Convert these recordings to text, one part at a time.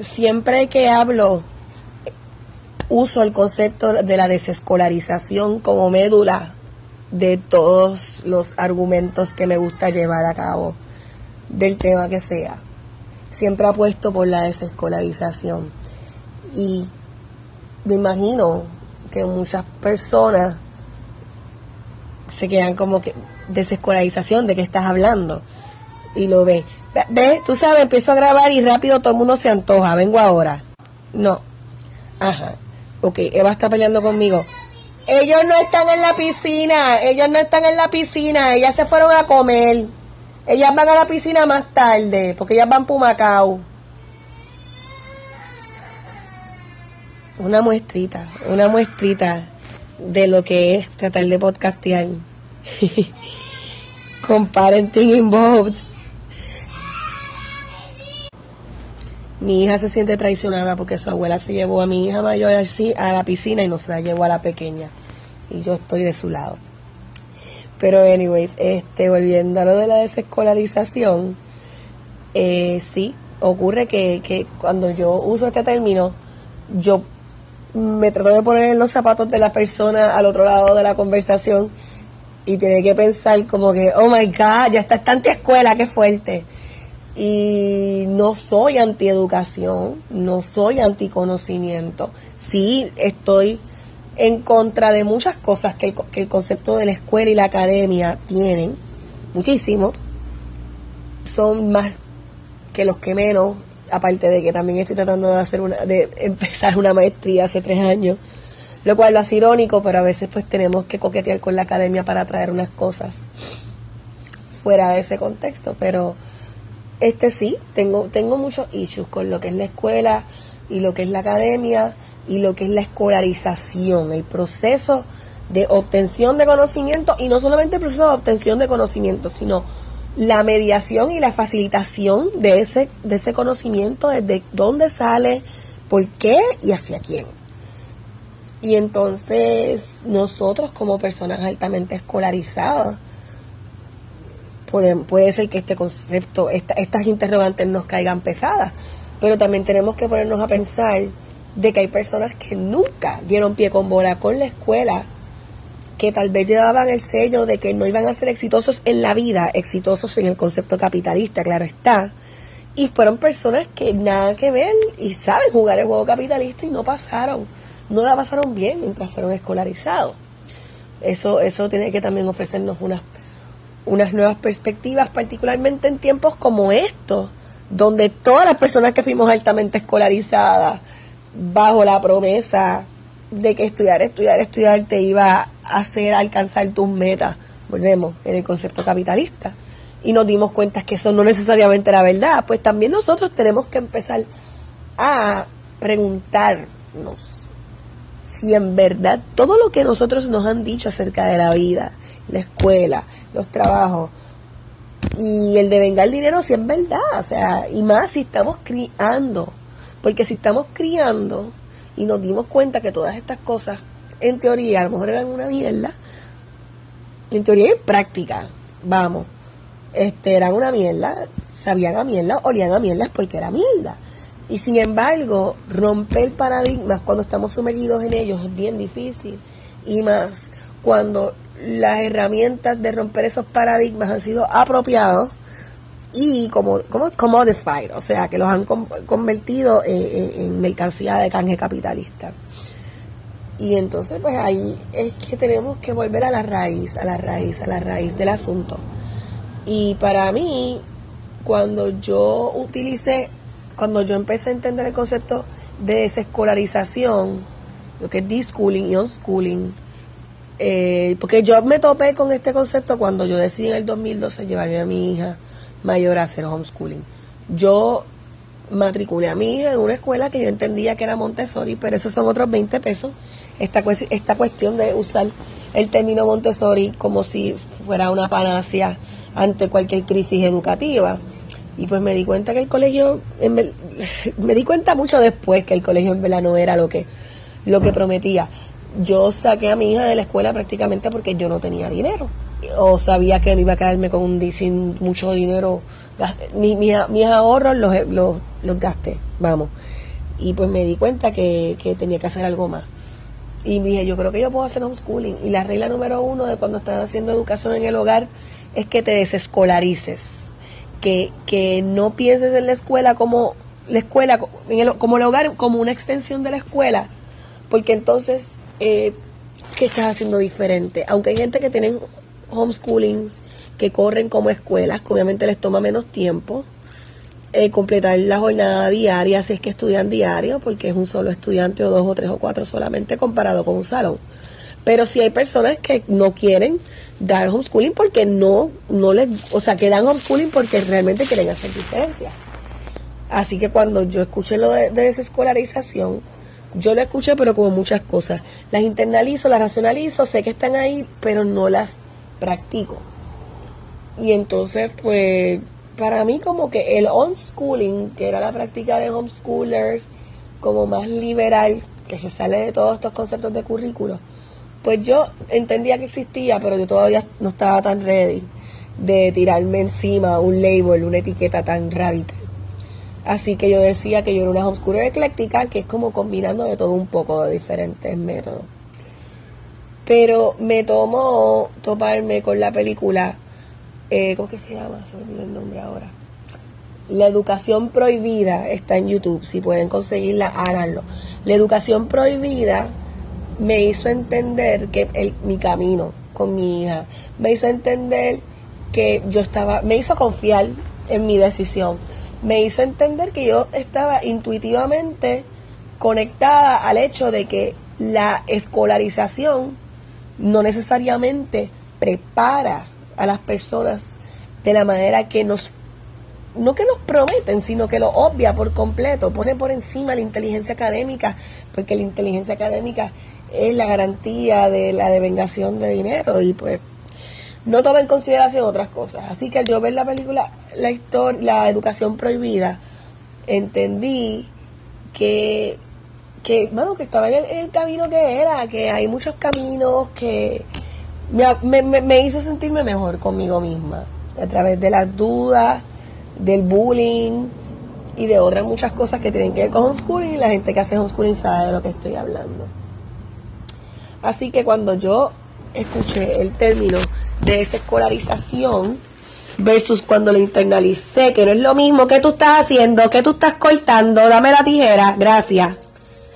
siempre que hablo, uso el concepto de la desescolarización como médula de todos los argumentos que me gusta llevar a cabo, del tema que sea. Siempre apuesto por la desescolarización. Y me imagino que muchas personas se quedan como que desescolarización de qué estás hablando y lo ve. Ve, tú sabes, empiezo a grabar y rápido todo el mundo se antoja, vengo ahora. No. Ajá. Ok, Eva está peleando conmigo. Ellos no están en la piscina, ellos no están en la piscina, ellas se fueron a comer. Ellas van a la piscina más tarde, porque ellas van para Macao. Una muestrita, una muestrita de lo que es tratar de podcastear. Con parenting involved. Mi hija se siente traicionada porque su abuela se llevó a mi hija mayor a la piscina y no se la llevó a la pequeña. Y yo estoy de su lado. Pero anyways, este, volviendo a lo de la desescolarización, eh, sí, ocurre que, que cuando yo uso este término, yo me trato de poner en los zapatos de la persona al otro lado de la conversación y tiene que pensar como que, oh my God, ya está esta escuela, qué fuerte. Y no soy antieducación, no soy anticonocimiento. Sí estoy en contra de muchas cosas que el, que el concepto de la escuela y la academia tienen, muchísimo. Son más que los que menos, aparte de que también estoy tratando de hacer una, de empezar una maestría hace tres años lo cual lo hace irónico, pero a veces pues tenemos que coquetear con la academia para traer unas cosas fuera de ese contexto, pero este sí, tengo, tengo muchos issues con lo que es la escuela y lo que es la academia y lo que es la escolarización, el proceso de obtención de conocimiento y no solamente el proceso de obtención de conocimiento, sino la mediación y la facilitación de ese, de ese conocimiento, desde dónde sale, por qué y hacia quién. Y entonces nosotros como personas altamente escolarizadas, puede, puede ser que este concepto, estas interrogantes nos caigan pesadas, pero también tenemos que ponernos a pensar de que hay personas que nunca dieron pie con bola con la escuela, que tal vez llevaban el sello de que no iban a ser exitosos en la vida, exitosos en el concepto capitalista, claro está, y fueron personas que nada que ver y saben jugar el juego capitalista y no pasaron no la pasaron bien mientras fueron escolarizados. Eso, eso tiene que también ofrecernos unas, unas nuevas perspectivas, particularmente en tiempos como estos, donde todas las personas que fuimos altamente escolarizadas, bajo la promesa de que estudiar, estudiar, estudiar te iba a hacer alcanzar tus metas, volvemos en el concepto capitalista, y nos dimos cuenta que eso no necesariamente era verdad, pues también nosotros tenemos que empezar a preguntarnos si en verdad todo lo que nosotros nos han dicho acerca de la vida, la escuela, los trabajos y el de vengar dinero, si es verdad, o sea, y más si estamos criando, porque si estamos criando y nos dimos cuenta que todas estas cosas, en teoría, a lo mejor eran una mierda, en teoría y en práctica, vamos, este, eran una mierda, sabían a mierda, olían a mierda porque era mierda. Y sin embargo, romper paradigmas cuando estamos sumergidos en ellos es bien difícil. Y más cuando las herramientas de romper esos paradigmas han sido apropiados y como, como commodified, o sea, que los han convertido en, mercancía de canje capitalista. Y entonces, pues ahí es que tenemos que volver a la raíz, a la raíz, a la raíz del asunto. Y para mí, cuando yo utilicé cuando yo empecé a entender el concepto de desescolarización, lo que es deschooling y unschooling, eh, porque yo me topé con este concepto cuando yo decidí en el 2012 llevarme a mi hija mayor a hacer homeschooling. Yo matriculé a mi hija en una escuela que yo entendía que era Montessori, pero esos son otros 20 pesos. Esta, esta cuestión de usar el término Montessori como si fuera una panacea ante cualquier crisis educativa. Y pues me di cuenta que el colegio, me di cuenta mucho después que el colegio en verdad no era lo que, lo que prometía. Yo saqué a mi hija de la escuela prácticamente porque yo no tenía dinero. o sabía que no iba a quedarme con un, sin mucho dinero. Mi, mis ahorros los, los, los, gasté, vamos. Y pues me di cuenta que, que tenía que hacer algo más. Y dije, yo creo que yo puedo hacer homeschooling. Y la regla número uno de cuando estás haciendo educación en el hogar es que te desescolarices. Que, que no pienses en la escuela como la escuela, como el hogar, como una extensión de la escuela. Porque entonces, eh, ¿qué estás haciendo diferente? Aunque hay gente que tienen homeschoolings que corren como escuelas, que obviamente les toma menos tiempo. Eh, completar la jornada diaria si es que estudian diario, porque es un solo estudiante o dos o tres o cuatro solamente comparado con un salón. Pero si hay personas que no quieren dar homeschooling porque no, no les, o sea, que dan homeschooling porque realmente quieren hacer diferencias. Así que cuando yo escuché lo de, de desescolarización, yo lo escuché pero como muchas cosas. Las internalizo, las racionalizo, sé que están ahí, pero no las practico. Y entonces, pues, para mí como que el homeschooling, que era la práctica de homeschoolers, como más liberal, que se sale de todos estos conceptos de currículo, pues yo entendía que existía, pero yo todavía no estaba tan ready de tirarme encima un label, una etiqueta tan radical. Así que yo decía que yo era una homeschooler ecléctica, que es como combinando de todo un poco de diferentes métodos. Pero me tomó toparme con la película, eh, ¿cómo que se llama? Se me el nombre ahora. La educación prohibida está en YouTube, si pueden conseguirla, háganlo. La educación prohibida me hizo entender que mi camino con mi hija, me hizo entender que yo estaba, me hizo confiar en mi decisión, me hizo entender que yo estaba intuitivamente conectada al hecho de que la escolarización no necesariamente prepara a las personas de la manera que nos, no que nos prometen, sino que lo obvia por completo, pone por encima la inteligencia académica, porque la inteligencia académica es la garantía de la devengación de dinero y pues no toma en consideración otras cosas. Así que al yo ver la película, la historia, la educación prohibida, entendí que que, bueno, que estaba en el, camino que era, que hay muchos caminos que me, me, hizo sentirme mejor conmigo misma, a través de las dudas, del bullying y de otras muchas cosas que tienen que ver con homeschooling y la gente que hace homeschooling sabe de lo que estoy hablando. Así que cuando yo escuché el término de desescolarización versus cuando lo internalicé, que no es lo mismo que tú estás haciendo, que tú estás cortando, dame la tijera, gracias.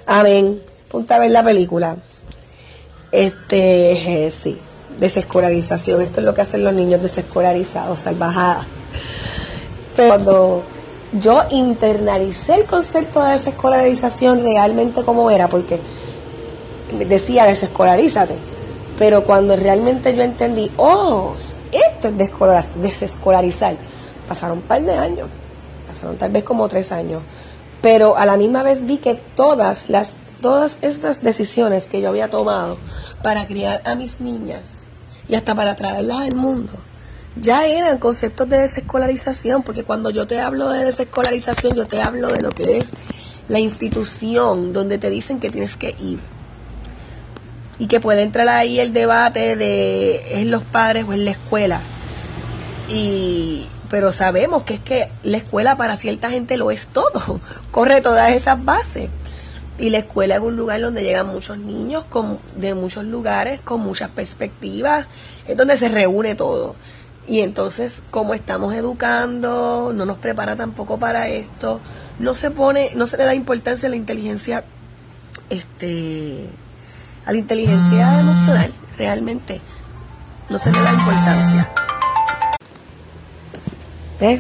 Amén. Punta a ver la película. Este, eh, sí, desescolarización. Esto es lo que hacen los niños desescolarizados, salvajadas. Pero cuando yo internalicé el concepto de desescolarización realmente como era, porque decía desescolarízate, pero cuando realmente yo entendí, oh, esto es desescolarizar, pasaron un par de años, pasaron tal vez como tres años pero a la misma vez vi que todas las todas estas decisiones que yo había tomado para criar a mis niñas y hasta para traerlas al mundo ya eran conceptos de desescolarización, porque cuando yo te hablo de desescolarización, yo te hablo de lo que es la institución donde te dicen que tienes que ir. Y que puede entrar ahí el debate de es los padres o es la escuela. Y, pero sabemos que es que la escuela para cierta gente lo es todo, corre todas esas bases. Y la escuela es un lugar donde llegan muchos niños con, de muchos lugares, con muchas perspectivas, es donde se reúne todo. Y entonces, como estamos educando, no nos prepara tampoco para esto, no se pone, no se le da importancia a la inteligencia, este, a la inteligencia emocional, realmente, no se le da importancia.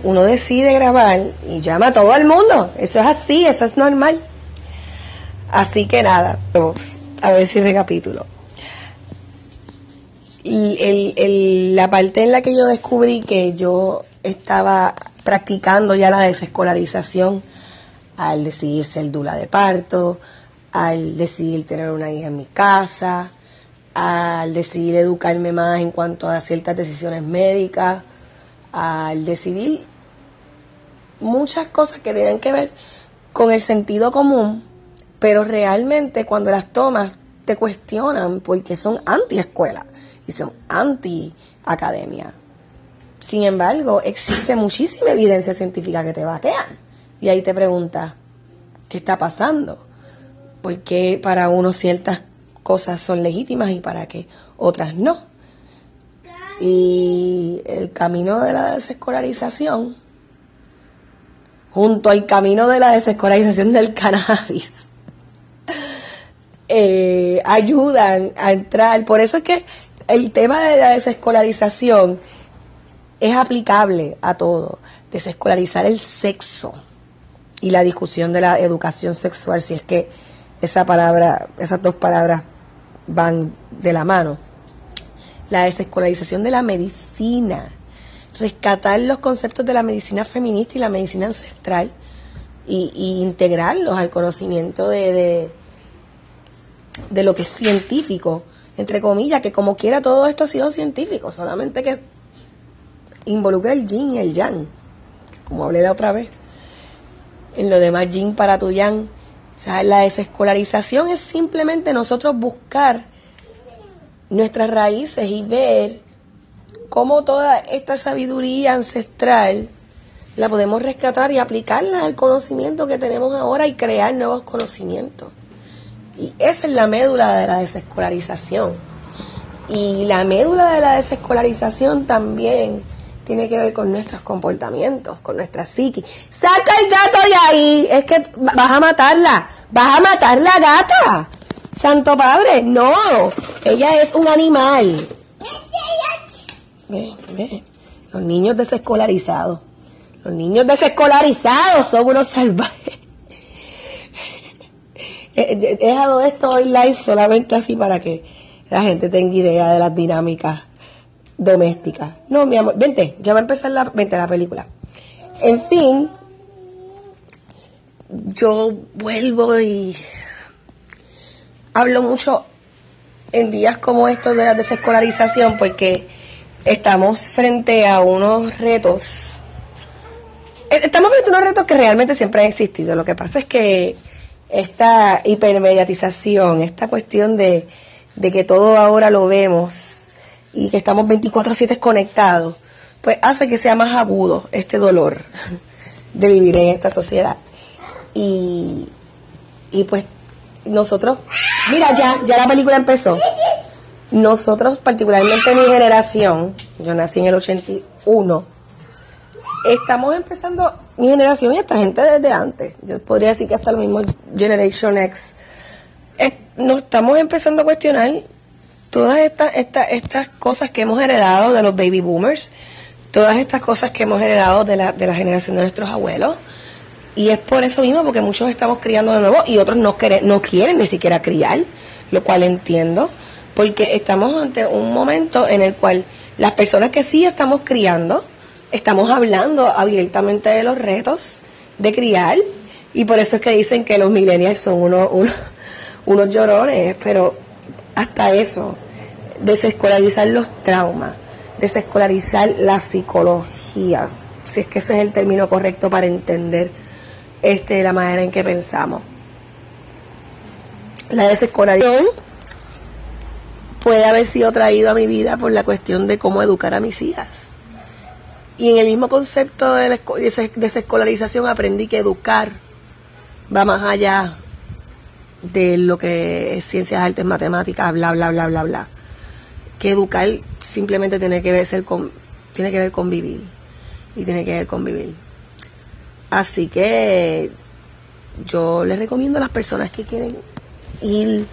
Uno decide grabar y llama a todo el mundo. Eso es así, eso es normal. Así que nada, vamos a ver si recapitulo. Y el, la parte en la que yo descubrí que yo estaba practicando ya la desescolarización al decidir ser dula de parto, al decidir tener una hija en mi casa, al decidir educarme más en cuanto a ciertas decisiones médicas, al decidir muchas cosas que tienen que ver con el sentido común, pero realmente cuando las tomas te cuestionan porque son anti-escuela. y son anti-academia. Sin embargo, existe muchísima evidencia científica que te vaquean. Y ahí te preguntas, ¿qué está pasando? ¿Por qué para unos ciertas cosas son legítimas y para qué otras no? Y el camino de la desescolarización, junto al camino de la desescolarización del cannabis, eh, ayudan a entrar. Por eso es que el tema de la desescolarización es aplicable a todo. Desescolarizar el sexo y la discusión de la educación sexual, si es que esa palabra, esas dos palabras van de la mano. La desescolarización de la medicina, rescatar los conceptos de la medicina feminista y la medicina ancestral y, integrarlos al conocimiento de, de, lo que es científico, entre comillas, que como quiera todo esto ha sido científico, solamente que involucra el yin y el yang, como hablé la otra vez. En lo demás, yin para tu yang. O sea, la desescolarización es simplemente nosotros buscar nuestras raíces y ver cómo toda esta sabiduría ancestral la podemos rescatar y aplicarla al conocimiento que tenemos ahora y crear nuevos conocimientos. Y esa es la médula de la desescolarización. Y la médula de la desescolarización también tiene que ver con nuestros comportamientos, con nuestra psique. ¡Saca el gato de ahí! Es que vas a matarla. ¡Vas a matar la gata! Santo Padre, no. Ella es un animal. Los niños desescolarizados. Los niños desescolarizados son unos salvajes. He dejado esto hoy live solamente así para que la gente tenga idea de las dinámicas doméstica. No, mi amor, vente, ya va a empezar la, vente, la película. En fin, yo vuelvo y hablo mucho en días como estos de la desescolarización porque estamos frente a unos retos. Eh, estamos frente a unos retos que realmente siempre han existido. Lo que pasa es que esta hipermediatización, esta cuestión de, de que todo ahora lo vemos y que estamos 24/7 conectados, pues hace que sea más agudo este dolor de vivir en esta sociedad. Y, y pues nosotros, mira, ya, ya la película empezó. Nosotros, particularmente mi generación, yo nací en el 81, estamos empezando, mi generación y esta gente desde antes, yo podría decir que hasta lo mismo Generation X, nos estamos empezando a cuestionar todas estas, estas, estas cosas que hemos heredado de los baby boomers, todas estas cosas que hemos heredado de la, de la generación de nuestros abuelos, y es por eso mismo, porque muchos estamos criando de nuevo y otros no, quieren, no quieren ni siquiera criar, lo cual entiendo, porque estamos ante un momento en el cual las personas que sí estamos criando, estamos hablando abiertamente de los retos de criar, y por eso es que dicen que los millennials son unos, unos, unos llorones, pero hasta eso, desescolarizar los traumas, desescolarizar la psicología, si es que ese es el término correcto para entender este la manera en que pensamos. La desescolarización puede haber sido traído a mi vida por la cuestión de cómo educar a mis hijas. Y en el mismo concepto de desescolarización aprendí que educar va más allá de lo que es ciencias, artes, matemáticas, bla, bla, bla, bla, bla. Que educar simplemente tiene que ver, con, tiene que ver con vivir. Y tiene que ver con vivir. Así que yo les recomiendo a las personas que quieren ir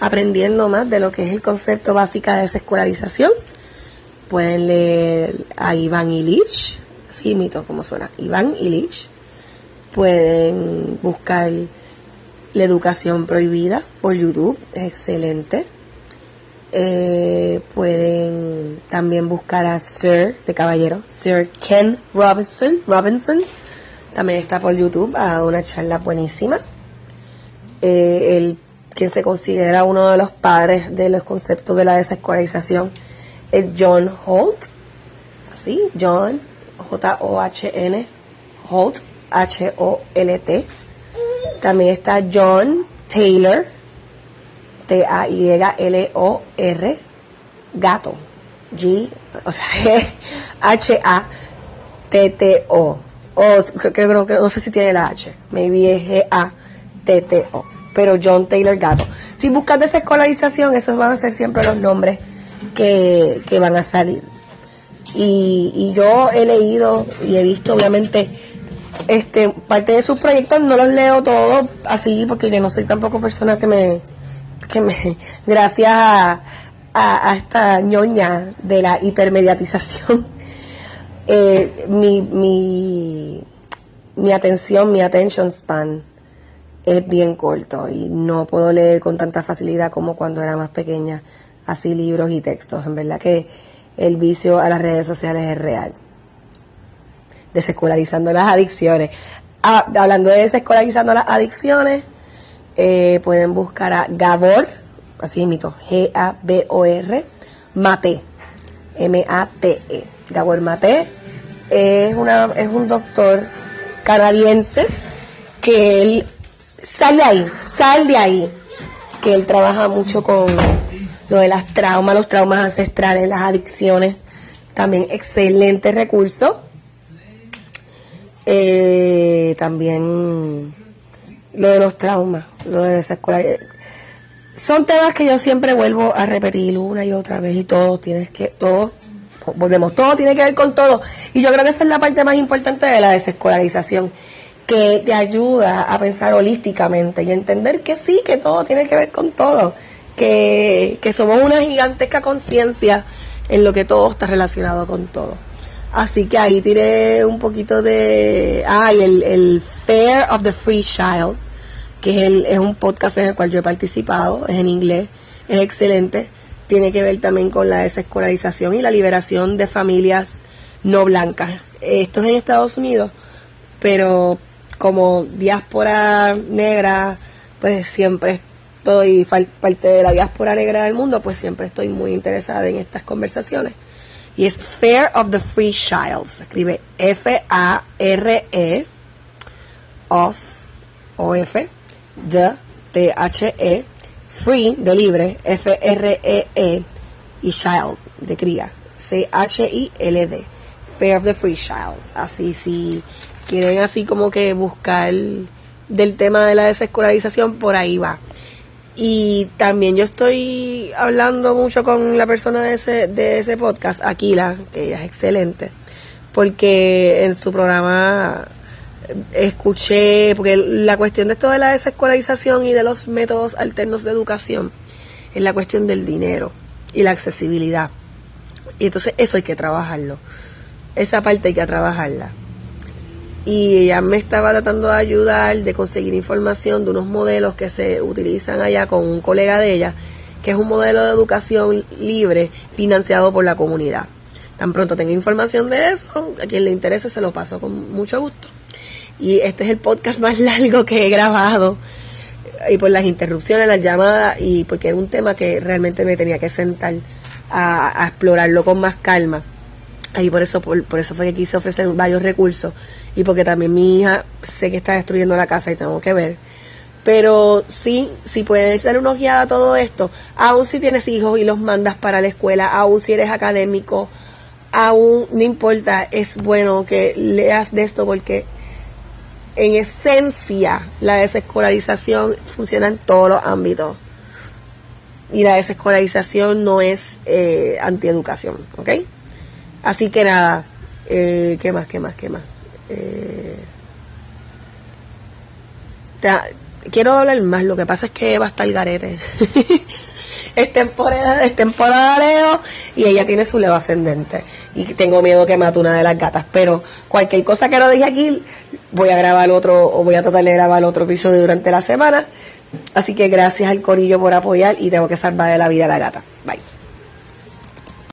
aprendiendo más de lo que es el concepto básico de desescolarización. Pueden leer a Iván Illich, así mito como suena, Iván Illich. Pueden buscar la educación prohibida por YouTube es excelente. Eh, pueden también buscar a Sir de Caballero, Sir Ken Robinson. Robinson también está por YouTube, ha dado una charla buenísima. Eh, quien se considera uno de los padres de los conceptos de la desescolarización es John Holt. Así, John, J-O-H-N, Holt, H-O-L-T también está John Taylor, T-A-Y-L-O-R. Gato. G, o sea, H-A-T-T-O. O creo que no sé si tiene la H. Maybe es G-A-T-T-O. Pero John Taylor Gato. Si buscas desescolarización, esos van a ser siempre los nombres que, que van a salir. Y, y yo he leído y he visto, obviamente, este parte de sus proyectos no los leo todos así porque yo no soy tampoco persona que me que me gracias a, esta ñoña de la hipermediatización eh, mi, mi, mi atención mi attention span es bien corto y no puedo leer con tanta facilidad como cuando era más pequeña así libros y textos. En verdad que el vicio a las redes sociales es real desescolarizando las adicciones. Ah, hablando de desescolarizando las adicciones, eh, pueden buscar a Gabor, así mito, G-A-B-O-R, Mate, M-A-T-E. Gabor Mate es, una, es un doctor canadiense que él, sale ahí, sal de ahí, que él trabaja mucho con lo de las traumas, los traumas ancestrales, las adicciones, también excelente recurso eh, también lo de los traumas, lo de desescolaridad. Son temas que yo siempre vuelvo a repetir una y otra vez y todo tienes que, todo, volvemos, todo tiene que ver con todo. Y yo creo que esa es la parte más importante de la desescolarización, que te ayuda a pensar holísticamente y entender que sí, que todo tiene que ver con todo, que, que somos una gigantesca conciencia en lo que todo está relacionado con todo. Así que ahí tiré un poquito de... Ah, el, el Fair of the Free Child, que es, el, es un podcast en el cual yo he participado, es en inglés, es excelente. Tiene que ver también con la desescolarización y la liberación de familias no blancas. Esto es en Estados Unidos, pero como diáspora negra, pues siempre estoy, parte de la diáspora negra del mundo, pues siempre estoy muy interesada en estas conversaciones y es Fair of the Free Child. Se escribe F-A-R-E of O-F the T-H-E Free de libre F-R-E-E -E, y Child de cría C-H-I-L-D Fair of the Free Child. Así si quieren así como que buscar del tema de la desescolarización por ahí va. Y también yo estoy hablando mucho con la persona de ese, de ese podcast, Aquila, que ella es excelente, porque en su programa escuché, porque la cuestión de esto de la desescolarización y de los métodos alternos de educación es la cuestión del dinero y la accesibilidad. Y entonces eso hay que trabajarlo. Esa parte hay que trabajarla y ella me estaba tratando de ayudar, de conseguir información de unos modelos que se utilizan allá con un colega de ella, que es un modelo de educación libre financiado por la comunidad. Tan pronto tenga información de eso, a quien le interese se lo paso con mucho gusto. Y este es el podcast más largo que he grabado y por las interrupciones, las llamadas y porque es un tema que realmente me tenía que sentar a explorarlo con más calma Ahí por eso, por, eso fue que quise ofrecer varios recursos y porque también mi hija sé que está destruyendo la casa y tengo que ver. Pero sí, si puedes dar una ojeada a todo esto, aún si tienes hijos y los mandas para la escuela, aún si eres académico, aún no importa, es bueno que leas de esto porque en esencia la desescolarización funciona en todos los ámbitos. Y la desescolarización no es eh, antieducación, ¿ok? Así que nada, eh, ¿qué más, qué más, qué más? Eh, quiero hablar más, lo que pasa es que va a estar garete. es temporada, es temporada Leo y ella tiene su Leo ascendente. Y tengo miedo que mate una de las gatas. Pero cualquier cosa que no dije aquí, voy a grabar otro, o voy a tratar de grabar otro episodio durante la semana. Así que gracias al corillo por apoyar y tengo que salvar de la vida a la gata. Bye.